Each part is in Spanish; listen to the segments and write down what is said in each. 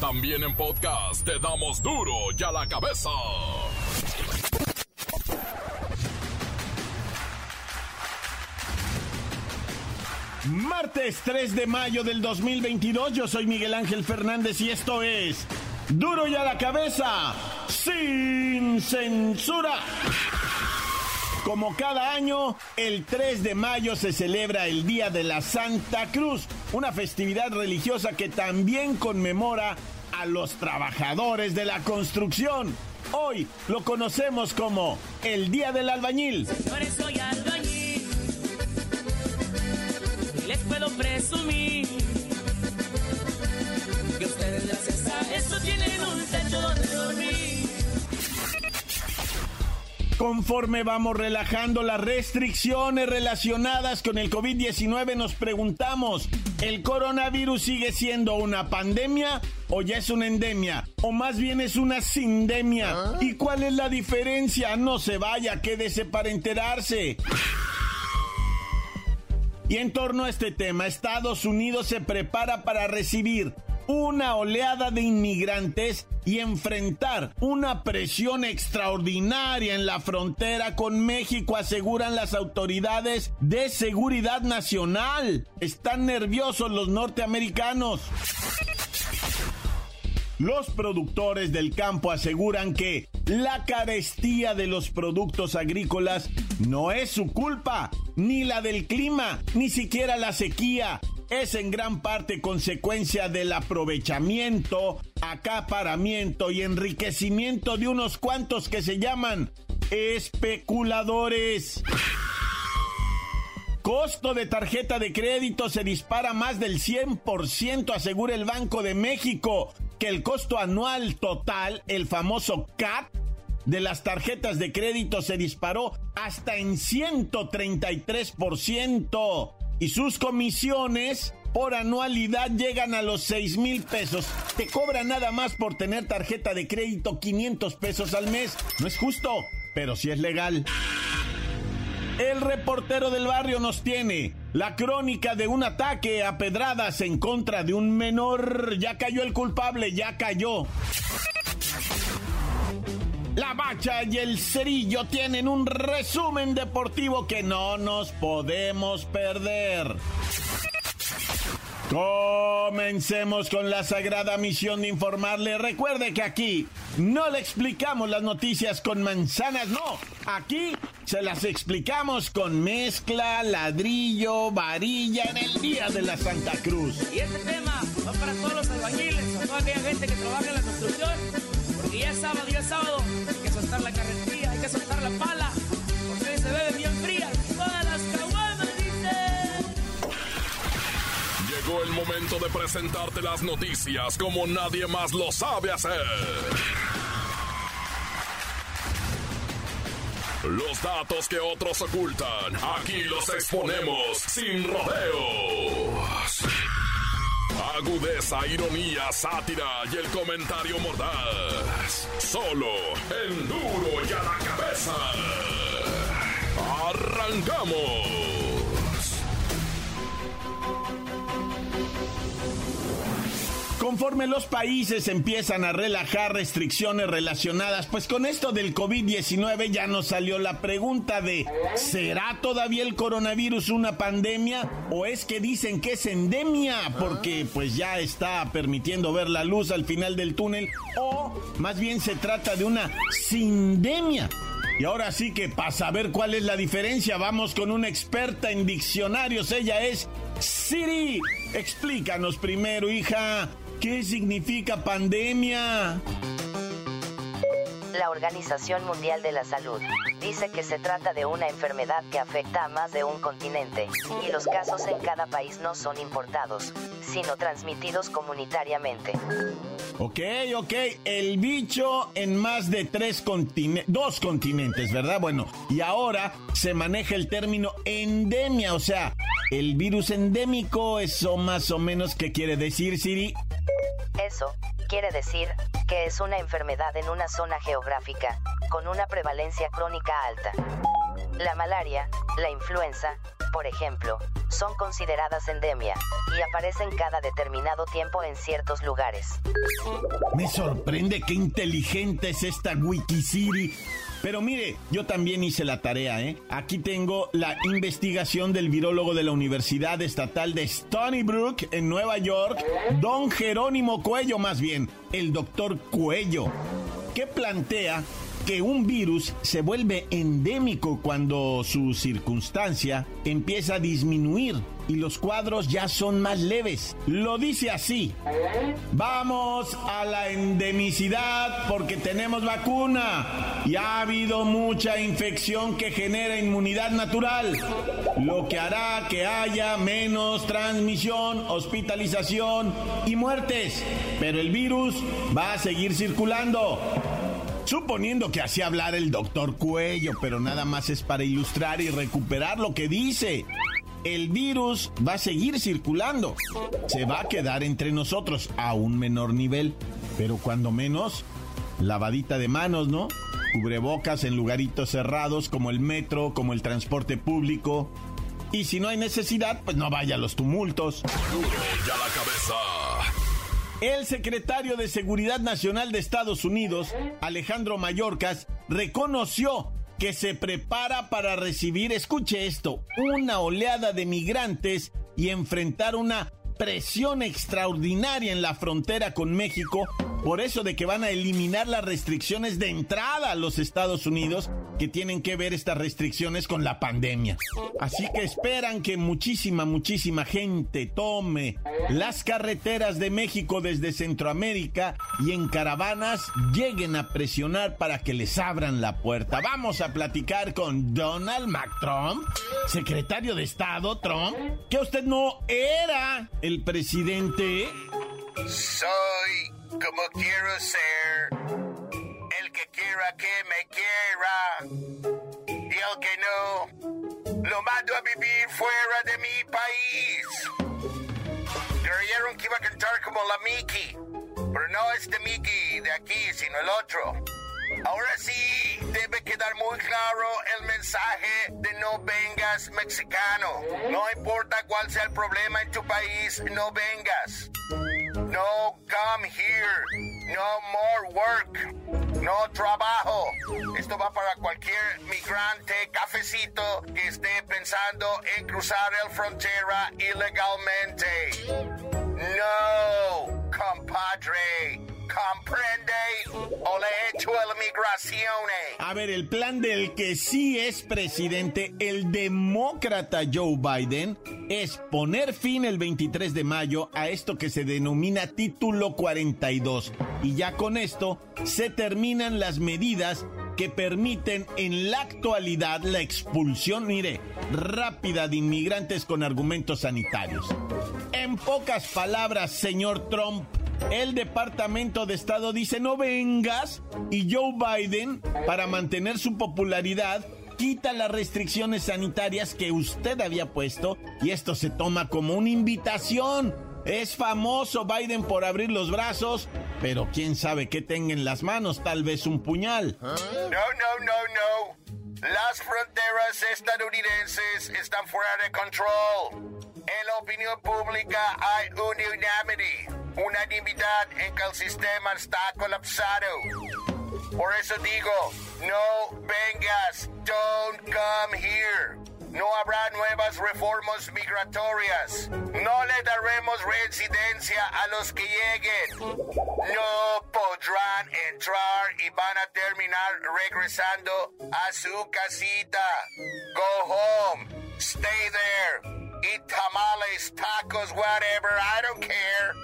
También en podcast te damos duro y a la cabeza. Martes 3 de mayo del 2022, yo soy Miguel Ángel Fernández y esto es Duro y a la cabeza, sin censura. Como cada año, el 3 de mayo se celebra el Día de la Santa Cruz, una festividad religiosa que también conmemora a los trabajadores de la construcción. Hoy lo conocemos como el Día del Albañil. soy albañil les puedo presumir que ustedes gracias a eso tienen un techo donde dormir. Conforme vamos relajando las restricciones relacionadas con el COVID-19, nos preguntamos, ¿el coronavirus sigue siendo una pandemia o ya es una endemia? ¿O más bien es una sindemia? ¿Y cuál es la diferencia? No se vaya, quédese para enterarse. Y en torno a este tema, Estados Unidos se prepara para recibir una oleada de inmigrantes y enfrentar una presión extraordinaria en la frontera con México, aseguran las autoridades de seguridad nacional. Están nerviosos los norteamericanos. Los productores del campo aseguran que la carestía de los productos agrícolas no es su culpa, ni la del clima, ni siquiera la sequía. Es en gran parte consecuencia del aprovechamiento, acaparamiento y enriquecimiento de unos cuantos que se llaman especuladores. Costo de tarjeta de crédito se dispara más del 100%, asegura el Banco de México, que el costo anual total, el famoso CAT, de las tarjetas de crédito se disparó hasta en 133% y sus comisiones por anualidad llegan a los 6 mil pesos. Te cobran nada más por tener tarjeta de crédito 500 pesos al mes. No es justo, pero sí es legal. El reportero del barrio nos tiene la crónica de un ataque a pedradas en contra de un menor. Ya cayó el culpable, ya cayó. La Bacha y el Cerillo tienen un resumen deportivo que no nos podemos perder. Comencemos con la sagrada misión de informarle. Recuerde que aquí no le explicamos las noticias con manzanas, no. Aquí se las explicamos con mezcla, ladrillo, varilla en el día de la Santa Cruz. Y este tema va para todos los albañiles, a toda aquella gente que trabaja en la construcción, ya es sábado, ya es sábado, hay que soltar la carretilla, hay que soltar la pala, porque se bebe bien fría, todas las caguamas, dice. Llegó el momento de presentarte las noticias como nadie más lo sabe hacer. Los datos que otros ocultan, aquí los exponemos sin rodeos. Agudeza, ironía, sátira y el comentario mordaz. Solo en duro y a la cabeza. ¡Arrancamos! Conforme los países empiezan a relajar restricciones relacionadas, pues con esto del COVID-19 ya nos salió la pregunta de, ¿será todavía el coronavirus una pandemia o es que dicen que es endemia porque pues ya está permitiendo ver la luz al final del túnel o más bien se trata de una sindemia? Y ahora sí que para saber cuál es la diferencia, vamos con una experta en diccionarios. Ella es Siri. Explícanos primero, hija, ¿qué significa pandemia? La Organización Mundial de la Salud dice que se trata de una enfermedad que afecta a más de un continente, y los casos en cada país no son importados, sino transmitidos comunitariamente. Ok, ok, el bicho en más de tres continentes, dos continentes, ¿verdad? Bueno, y ahora se maneja el término endemia, o sea, el virus endémico, eso más o menos, ¿qué quiere decir, Siri? Quiere decir que es una enfermedad en una zona geográfica, con una prevalencia crónica alta. La malaria, la influenza por ejemplo, son consideradas endemia y aparecen cada determinado tiempo en ciertos lugares. Me sorprende qué inteligente es esta Wikisiri. Pero mire, yo también hice la tarea, ¿eh? Aquí tengo la investigación del virólogo de la Universidad Estatal de Stony Brook en Nueva York, don Jerónimo Cuello, más bien, el doctor Cuello, que plantea que un virus se vuelve endémico cuando su circunstancia empieza a disminuir y los cuadros ya son más leves. Lo dice así. Vamos a la endemicidad porque tenemos vacuna y ha habido mucha infección que genera inmunidad natural, lo que hará que haya menos transmisión, hospitalización y muertes. Pero el virus va a seguir circulando. Suponiendo que así hablar el doctor Cuello, pero nada más es para ilustrar y recuperar lo que dice. El virus va a seguir circulando. Se va a quedar entre nosotros a un menor nivel. Pero cuando menos, lavadita de manos, ¿no? Cubrebocas en lugaritos cerrados como el metro, como el transporte público. Y si no hay necesidad, pues no vaya a los tumultos. la cabeza. El secretario de Seguridad Nacional de Estados Unidos, Alejandro Mayorkas, reconoció que se prepara para recibir, escuche esto, una oleada de migrantes y enfrentar una presión extraordinaria en la frontera con México por eso de que van a eliminar las restricciones de entrada a los Estados Unidos que tienen que ver estas restricciones con la pandemia. Así que esperan que muchísima, muchísima gente tome las carreteras de México desde Centroamérica y en caravanas lleguen a presionar para que les abran la puerta. Vamos a platicar con Donald McTrump, secretario de Estado Trump, que usted no era el presidente. Soy como quiero ser, el que quiera que me quiera y el que no, lo mando a vivir fuera de mi país. Creyeron que iba a cantar como la Mickey, pero no es de Mickey de aquí, sino el otro. Ahora sí, debe quedar muy claro el mensaje de no vengas mexicano. No importa cuál sea el problema en tu país, no vengas. No come here. No more work. No trabajo. Esto va para cualquier migrante cafecito que esté pensando en cruzar el frontera ilegalmente. A ver, el plan del que sí es presidente, el demócrata Joe Biden, es poner fin el 23 de mayo a esto que se denomina Título 42. Y ya con esto se terminan las medidas que permiten en la actualidad la expulsión, mire, rápida de inmigrantes con argumentos sanitarios. En pocas palabras, señor Trump, el Departamento de Estado dice no vengas y Joe Biden, para mantener su popularidad, quita las restricciones sanitarias que usted había puesto y esto se toma como una invitación. Es famoso Biden por abrir los brazos, pero quién sabe qué tenga en las manos, tal vez un puñal. No, no, no, no. Las fronteras estadounidenses están fuera de control. En la opinión pública hay unanimity unanimidad en que el sistema está colapsado. Por eso digo, no vengas, don't come here. No habrá nuevas reformas migratorias. No le daremos residencia a los que lleguen. No podrán entrar y van a terminar regresando a su casita. Go home. Stay there. Eat tamales, tacos, whatever. I don't care.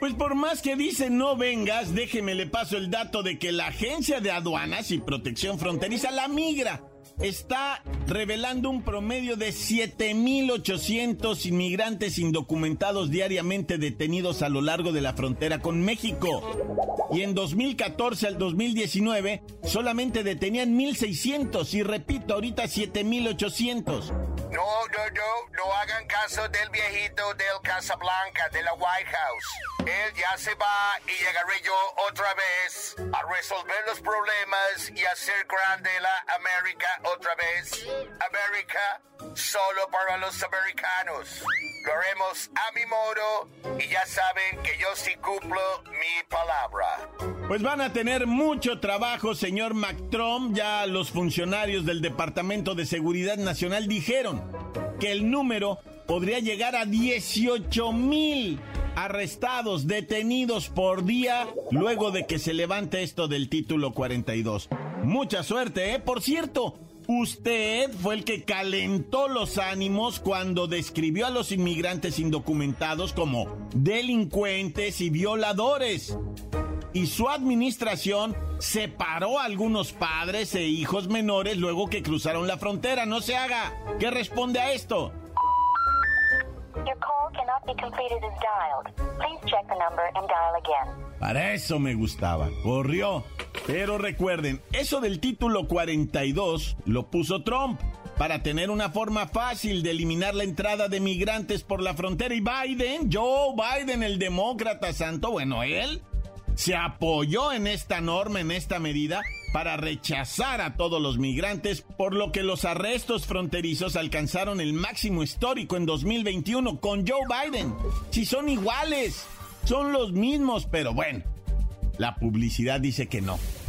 Pues por más que dice no vengas, déjeme le paso el dato de que la Agencia de Aduanas y Protección Fronteriza, la migra, está revelando un promedio de 7.800 inmigrantes indocumentados diariamente detenidos a lo largo de la frontera con México. Y en 2014 al 2019 solamente detenían 1.600 y repito, ahorita 7.800. No, no, no, no hagan caso del viejito del Casablanca, de la White House. Él ya se va y llegaré yo otra vez a resolver los problemas y hacer grande la América otra vez. América solo para los americanos. Lo haremos a mi modo y ya saben que yo sí cumplo mi palabra. Pues van a tener mucho trabajo, señor McTrump. Ya los funcionarios del Departamento de Seguridad Nacional dijeron que el número podría llegar a 18 mil arrestados, detenidos por día, luego de que se levante esto del título 42. Mucha suerte, ¿eh? Por cierto, usted fue el que calentó los ánimos cuando describió a los inmigrantes indocumentados como delincuentes y violadores. Y su administración separó a algunos padres e hijos menores luego que cruzaron la frontera. No se haga. ¿Qué responde a esto? Para eso me gustaba. Corrió. Pero recuerden, eso del título 42 lo puso Trump para tener una forma fácil de eliminar la entrada de migrantes por la frontera. Y Biden, Joe Biden, el demócrata santo, bueno, él se apoyó en esta norma, en esta medida, para rechazar a todos los migrantes, por lo que los arrestos fronterizos alcanzaron el máximo histórico en 2021 con Joe Biden. Si son iguales, son los mismos, pero bueno, la publicidad dice que no,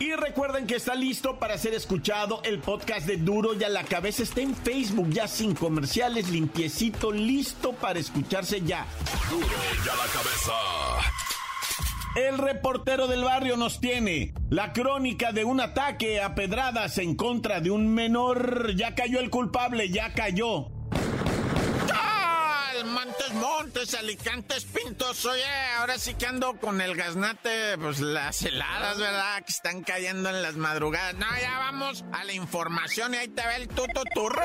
Y recuerden que está listo para ser escuchado el podcast de Duro y a la Cabeza. Está en Facebook ya sin comerciales, limpiecito, listo para escucharse ya. Duro y a la Cabeza. El reportero del barrio nos tiene la crónica de un ataque a pedradas en contra de un menor. Ya cayó el culpable, ya cayó. Montes, Alicantes, Pintos. Oye, ahora sí que ando con el gaznate, pues las heladas, ¿verdad? Que están cayendo en las madrugadas. No, ya vamos a la información y ahí te ve el tuto turro.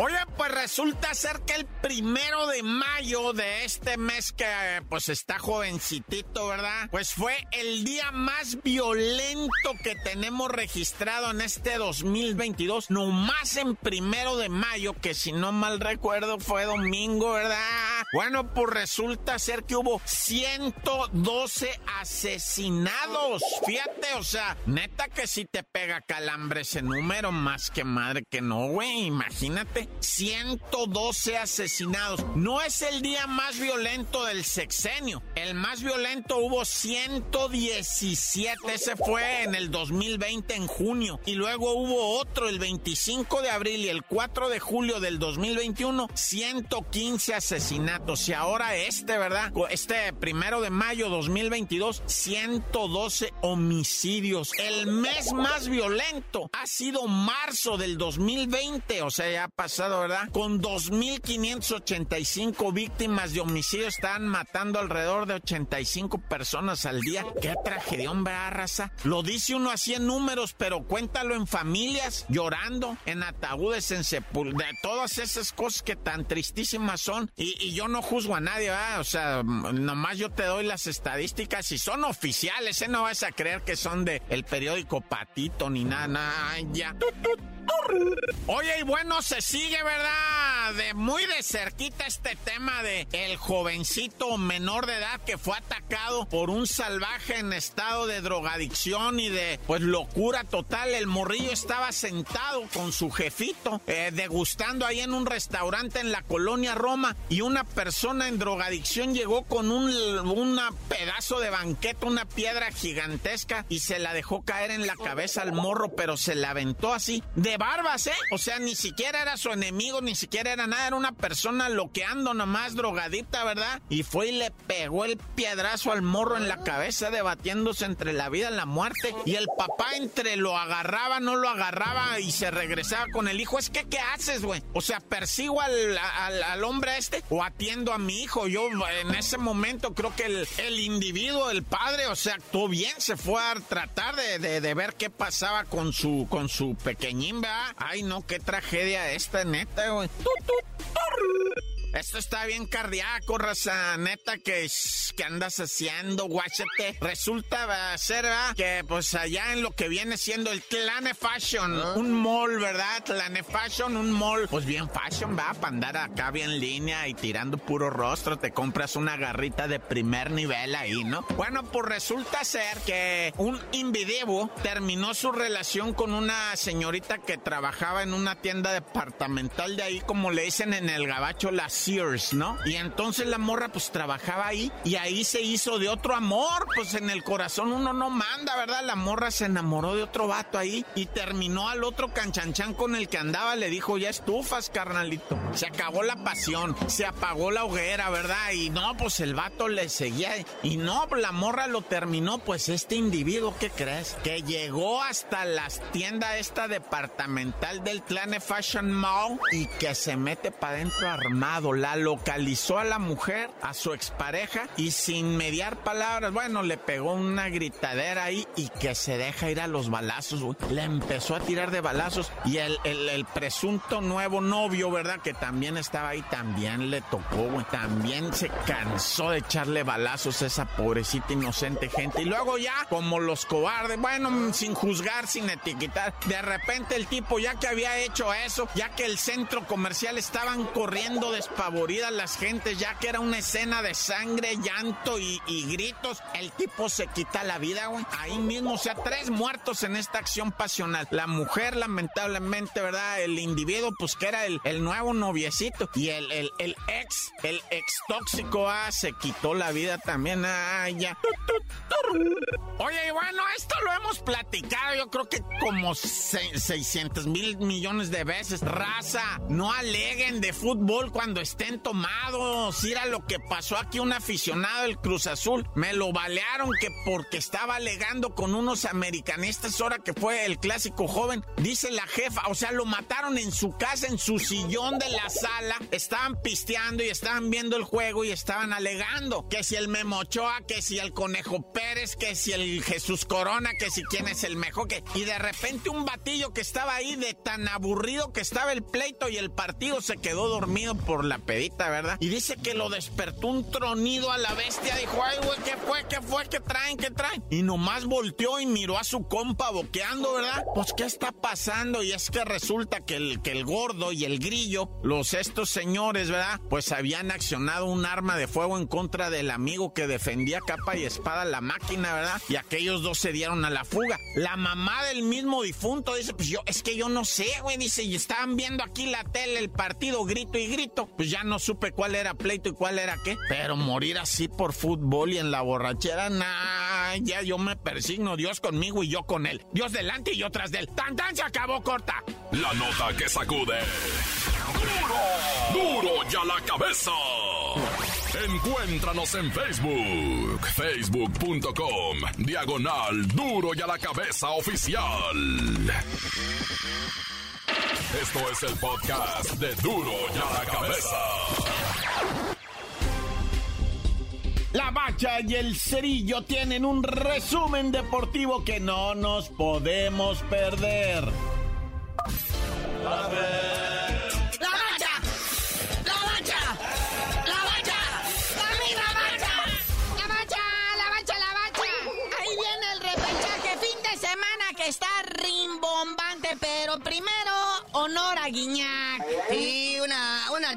Oye, pues resulta ser que el primero de mayo de este mes que pues está jovencitito, ¿verdad? Pues fue el día más violento que tenemos registrado en este 2022. No más en primero de mayo, que si no mal recuerdo fue domingo, ¿verdad? Bueno, pues resulta ser que hubo 112 asesinados. Fíjate, o sea, neta que si te pega calambre ese número, más que madre que no, güey. Imagínate, 112 asesinados. No es el día más violento del sexenio. El más violento hubo 117. Ese fue en el 2020, en junio. Y luego hubo otro el 25 de abril y el 4 de julio del 2021, 115 asesinados asesinatos. Y ahora este, ¿verdad? Este primero de mayo 2022, 112 homicidios. El mes más violento ha sido marzo del 2020. O sea, ya ha pasado, ¿verdad? Con 2.585 víctimas de homicidio. Están matando alrededor de 85 personas al día. Qué tragedia, hombre, raza. Lo dice uno así en números, pero cuéntalo en familias, llorando, en ataúdes, en sepultura, de todas esas cosas que tan tristísimas son. Y, yo no juzgo a nadie, ¿verdad? O sea, nomás yo te doy las estadísticas y son oficiales, ¿eh? No vas a creer que son de el periódico Patito ni nada, nada, ya. Oye, y bueno, se sigue, ¿verdad? De muy de cerquita este tema de el jovencito menor de edad que fue atacado por un salvaje en estado de drogadicción y de, pues, locura total. El morrillo estaba sentado con su jefito, eh, degustando ahí en un restaurante en la colonia Roma y una persona en drogadicción llegó con un una pedazo de banqueta, una piedra gigantesca y se la dejó caer en la cabeza al morro, pero se la aventó así de barbas, ¿eh? O sea, ni siquiera era su enemigo, ni siquiera era nada, era una persona loqueando nomás, drogadita, ¿verdad? Y fue y le pegó el piedrazo al morro en la cabeza, debatiéndose entre la vida y la muerte. Y el papá entre lo agarraba, no lo agarraba y se regresaba con el hijo. Es que, ¿qué haces, güey? O sea, persigo al, al, hombre este o atiendo a mi hijo. Yo en ese momento creo que el, el individuo, el padre, o sea, actuó bien, se fue a tratar de, de, de ver qué pasaba con su, con su pequeñín, Ay, no, qué tragedia esta, neta, güey. Esto está bien cardíaco, raza. Neta, que, que andas haciendo, guáchate. Resulta ser, ¿verdad? Que pues allá en lo que viene siendo el Tlane Fashion, Ah. un mall, ¿verdad? Tlane Fashion, un mall, pues bien fashion, va, para andar acá bien línea y tirando puro rostro, te compras una garrita de primer nivel ahí, ¿no? Bueno, pues resulta ser que un individuo terminó su relación con una señorita que trabajaba en una tienda departamental de ahí, como le dicen en el gabacho, la Sears, ¿no? Y entonces la morra pues trabajaba ahí y ahí se hizo de otro amor, pues en el corazón uno no manda, ¿verdad? La morra se enamoró de otro vato ahí y terminó al otro canchanchan con el que andaba, le dijo, ya estufas, carnalito. Se acabó la pasión, se apagó la hoguera, ¿verdad? Y no, pues el vato le seguía y no, la morra lo terminó, pues este individuo, ¿qué crees? Que llegó hasta las tiendas esta departamental del Tlane Fashion Mall y que se mete para adentro armado. La localizó a la mujer, a su expareja y sin mediar palabras, bueno, le pegó una gritadera ahí y que se deja ir a los balazos, güey. Le empezó a tirar de balazos y el, el, presunto nuevo novio, ¿verdad? Que también estaba ahí, también le tocó, güey. También se cansó de echarle balazos a esa pobrecita inocente gente. Y luego ya, como los cobardes, bueno, sin juzgar, sin etiquetar, de repente el tipo, ya que había hecho eso, ya que el centro comercial estaban corriendo despavoridas las gentes, ya que era una escena de sangre, llanto y, gritos, el tipo se quita la vida, güey. Ahí mismo, o sea, tres muertos en esta acción pasional. La mujer, lamentablemente, ¿verdad? El individuo, pues que era el, el nuevo noviecito. Y el, el, ex, el ex tóxico, ah, se quitó la vida también. Ah, ya. Oye, y bueno, esto lo hemos platicado, yo creo que como se- 600 mil millones de veces. Raza, no aleguen de fútbol cuando estén tomados. Mira lo que pasó aquí, un aficionado del Cruz Azul. Me lo balearon que porque estaba alegando con unos americanistas ahora que fue el clásico joven. Dice la jefa, o sea, lo mataron en su casa, en su sillón de la sala. Estaban pisteando y estaban viendo el juego y estaban alegando que si el Memochoa, que si el Conejo Pérez, que si el Jesús Corona, que si quién es el mejor, que... Y de repente un batillo que estaba ahí de tan aburrido que estaba el pleito y el partido se quedó dormido por la pedita, ¿verdad? Y dice que lo despertó un tronido a la bestia. Dijo, ay, güey, ¿qué fue? ¿Qué fue? ¿Qué traen? ¿Qué traen? Y nomás volteó y miró a su compa boqueando, ¿verdad? Pues, ¿qué está pasando? Y es que resulta que el, que el gordo y el grillo, los estos señores, ¿verdad? Pues habían accionado un arma de fuego en contra del amigo que defendía capa y espada la máquina, ¿verdad? Y aquellos dos se dieron a la fuga. La mamá del mismo difunto dice, pues yo, es que yo no sé, güey, dice, y estaban viendo aquí la tele, el partido, grito y grito. Pues ya no supe cuál era pleito y cuál era qué. Pero morir así por fútbol y en la borrachera, nah, ya yo me persigno, Dios conmigo y yo con él. Dios delante y yo tras de él. ¡Tan, tan! Se acabó corta. La nota que sacude. ¡Duro! ¡Duro ya la cabeza! Encuéntranos en Facebook, facebook.com, diagonal Duro y a la cabeza oficial. Esto es el podcast de Duro y a la cabeza. La Bacha y el Cerillo tienen un resumen deportivo que no nos podemos perder. ¡La mancha!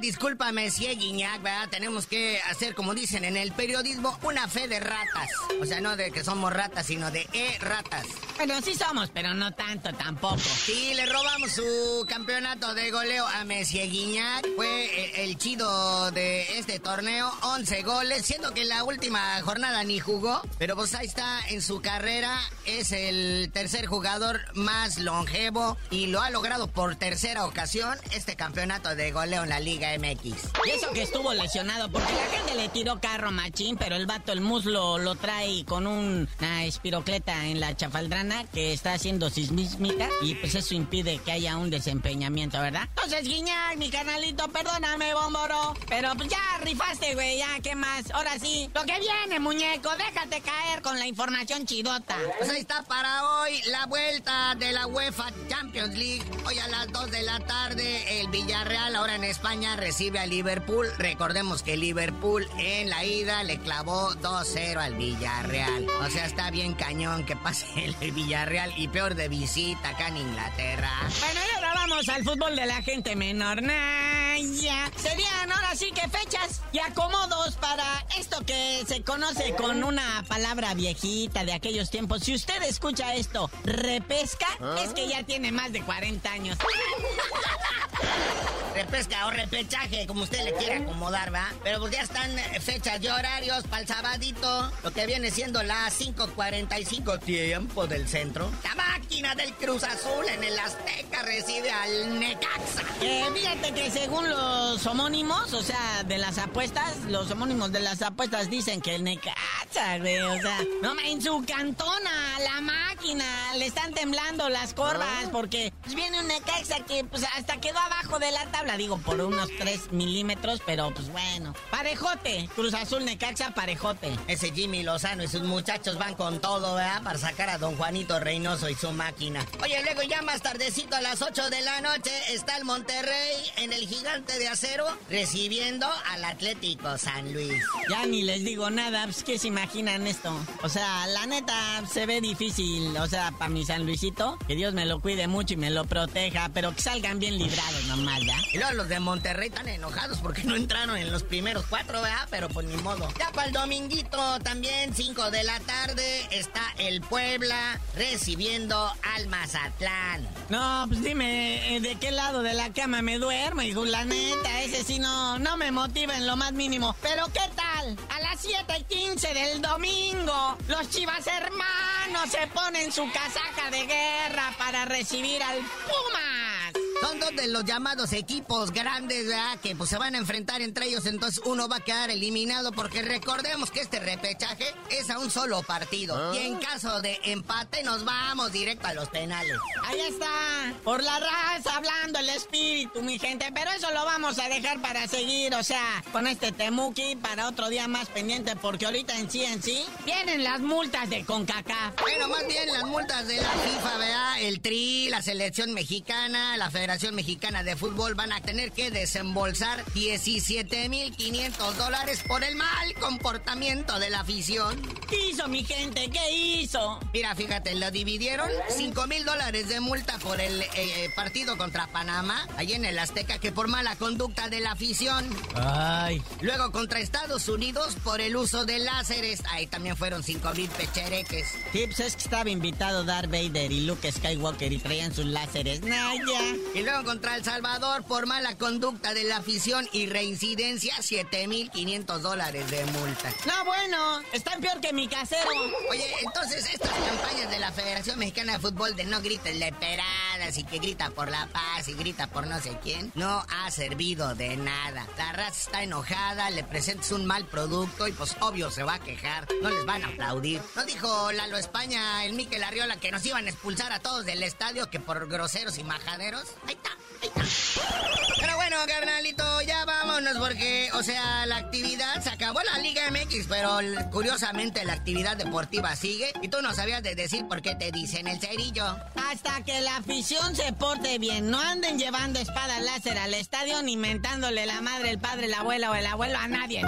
Una disculpa, Monsieur Guiñac, ¿verdad? Tenemos que hacer, como dicen en el periodismo, una fe de ratas. O sea, no de que somos ratas, sino de e-ratas. Bueno, sí somos, pero no tanto tampoco. Sí, le robamos su campeonato de goleo a Monsieur Guiñac. Fue el, el chido de este torneo, 11 goles, siendo que en la última jornada ni jugó. Pero pues ahí está, en su carrera es el tercer jugador más longevo y lo ha logrado por tercera ocasión este campeonato de goleo en la Liga MX. Y eso que estuvo lesionado, porque la gente le tiró carro machín, pero el vato el muslo lo trae con una espirocleta en la chafaldrana que está haciendo sismísmica y pues eso impide que haya un desempeñamiento, ¿verdad? Entonces, Guiñac, mi canalito, perdóname, bomboro, pero pues ya rifaste, güey, ya, ¿qué más? Ahora sí, lo que viene, muñeco, déjate caer con la información chidota. Pues ahí está para hoy la vuelta de la UEFA Champions League. Hoy a las 2 de la tarde, el Villarreal ahora en España recibe a Liverpool. Recordemos que Liverpool en la ida le clavó 2-0 al Villarreal. O sea, está bien cañón que pase el Villarreal y peor de visita acá en Inglaterra. Bueno, y ahora vamos al fútbol de la gente menor. Naya. Serían ahora sí que fechas y acomodos para esto que se conoce con una palabra viejita de aquellos tiempos. Si usted escucha esto, repesca, es que ya tiene más de 40 años. Repesca o repechaje, como usted le quiera acomodar, ¿va? Pero pues ya están eh, fechas y horarios para el sabadito, lo que viene siendo las 5.45 tiempo del centro. La máquina del Cruz Azul en el Azteca recibe al Necaxa. Eh, fíjate que según los homónimos, o sea, de las apuestas, los homónimos de las apuestas dicen que el Necaxa, güey, o sea, no, en su cantona, la máquina, le están temblando las corvas porque pues, viene un Necaxa que pues hasta quedó abajo de la tabla, digo, por unos 3 milímetros, pero pues bueno. Parejote, Cruz Azul Necaxa, parejote. Ese Jimmy Lozano y sus muchachos van con todo, ¿verdad? Para sacar a don Juanito Reynoso y su máquina. Oye, luego ya más tardecito a las 8 de la noche está el Monterrey en el gigante de acero recibiendo al Atlético San Luis. Ya ni les digo nada, pues que se imaginan esto. O sea, la neta se ve difícil, o sea, para mi San Luisito, que Dios me lo cuide mucho y me lo proteja, pero que salgan bien librados nomás, ¿ya? Los de Monterrey están enojados porque no entraron en los primeros cuatro, ¿verdad? Pero pues ni modo. Ya para el dominguito también, 5 de la tarde, está el Puebla recibiendo al Mazatlán. No, pues dime, eh, ¿de qué lado de la cama me duermo, hijo? La neta, ese sí no, no me motiva en lo más mínimo. Pero ¿qué tal? A las 7 y 15 del domingo, los chivas hermanos se ponen su casaca de guerra para recibir al Pumas. Son dos de los llamados equipos grandes, ¿verdad? Que pues se van a enfrentar entre ellos, entonces uno va a quedar eliminado porque recordemos que este repechaje es a un solo partido. Y en caso de empate nos vamos directo a los penales. Ahí está, por la raza hablando el espíritu, mi gente, pero eso lo vamos a dejar para seguir, o sea, con este Temuki para otro día más pendiente porque ahorita en sí en sí vienen las multas de CONCACAF. Bueno, más bien las multas de la FIFA, ¿verdad? El TRI, la selección mexicana, la Federación Mexicana de Fútbol van a tener que desembolsar 17.500 dólares por el mal comportamiento de la afición. ¿Qué hizo mi gente? ¿Qué hizo? Mira, fíjate, lo dividieron 5 mil dólares de multa por el eh, partido contra Panamá, allí en el Azteca, que por mala conducta de la afición. Ay. Luego contra Estados Unidos por el uso de láseres, ahí también fueron 5 mil pechereques. Sí, pues es que estaba invitado Darth Vader y Luke Skywalker y traían sus láseres. Naya. Y luego contra El Salvador por mala conducta de la afición y reincidencia, 7.500 dólares de multa. No, bueno, están peor que mi casero. Oye, entonces estas campañas de la Federación Mexicana de Fútbol de no grites leperadas y que grita por la paz y grita por no sé quién, no ha servido de nada. La raza está enojada, le presentas un mal producto y pues obvio se va a quejar. No les van a aplaudir. ¿No dijo Lalo España, el Miquel Arriola, que nos iban a expulsar a todos del estadio que por groseros y majaderos? Ahí está, ahí está. Pero bueno, carnalito, ya vámonos porque, o sea, la actividad se acabó la Liga MX, pero curiosamente la actividad deportiva sigue y tú no sabías de decir por qué te dicen el cerillo. Hasta que la afición se porte bien. No anden llevando espada láser al estadio ni mentándole la madre, el padre, la abuela o el abuelo a nadie.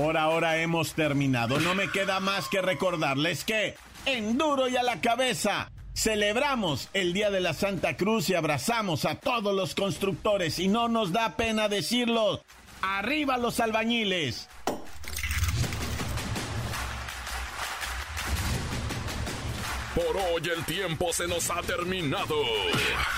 Por ahora hemos terminado. No me queda más que recordarles que en duro y a la cabeza celebramos el Día de la Santa Cruz y abrazamos a todos los constructores y no nos da pena decirlo. Arriba los albañiles. Por hoy el tiempo se nos ha terminado.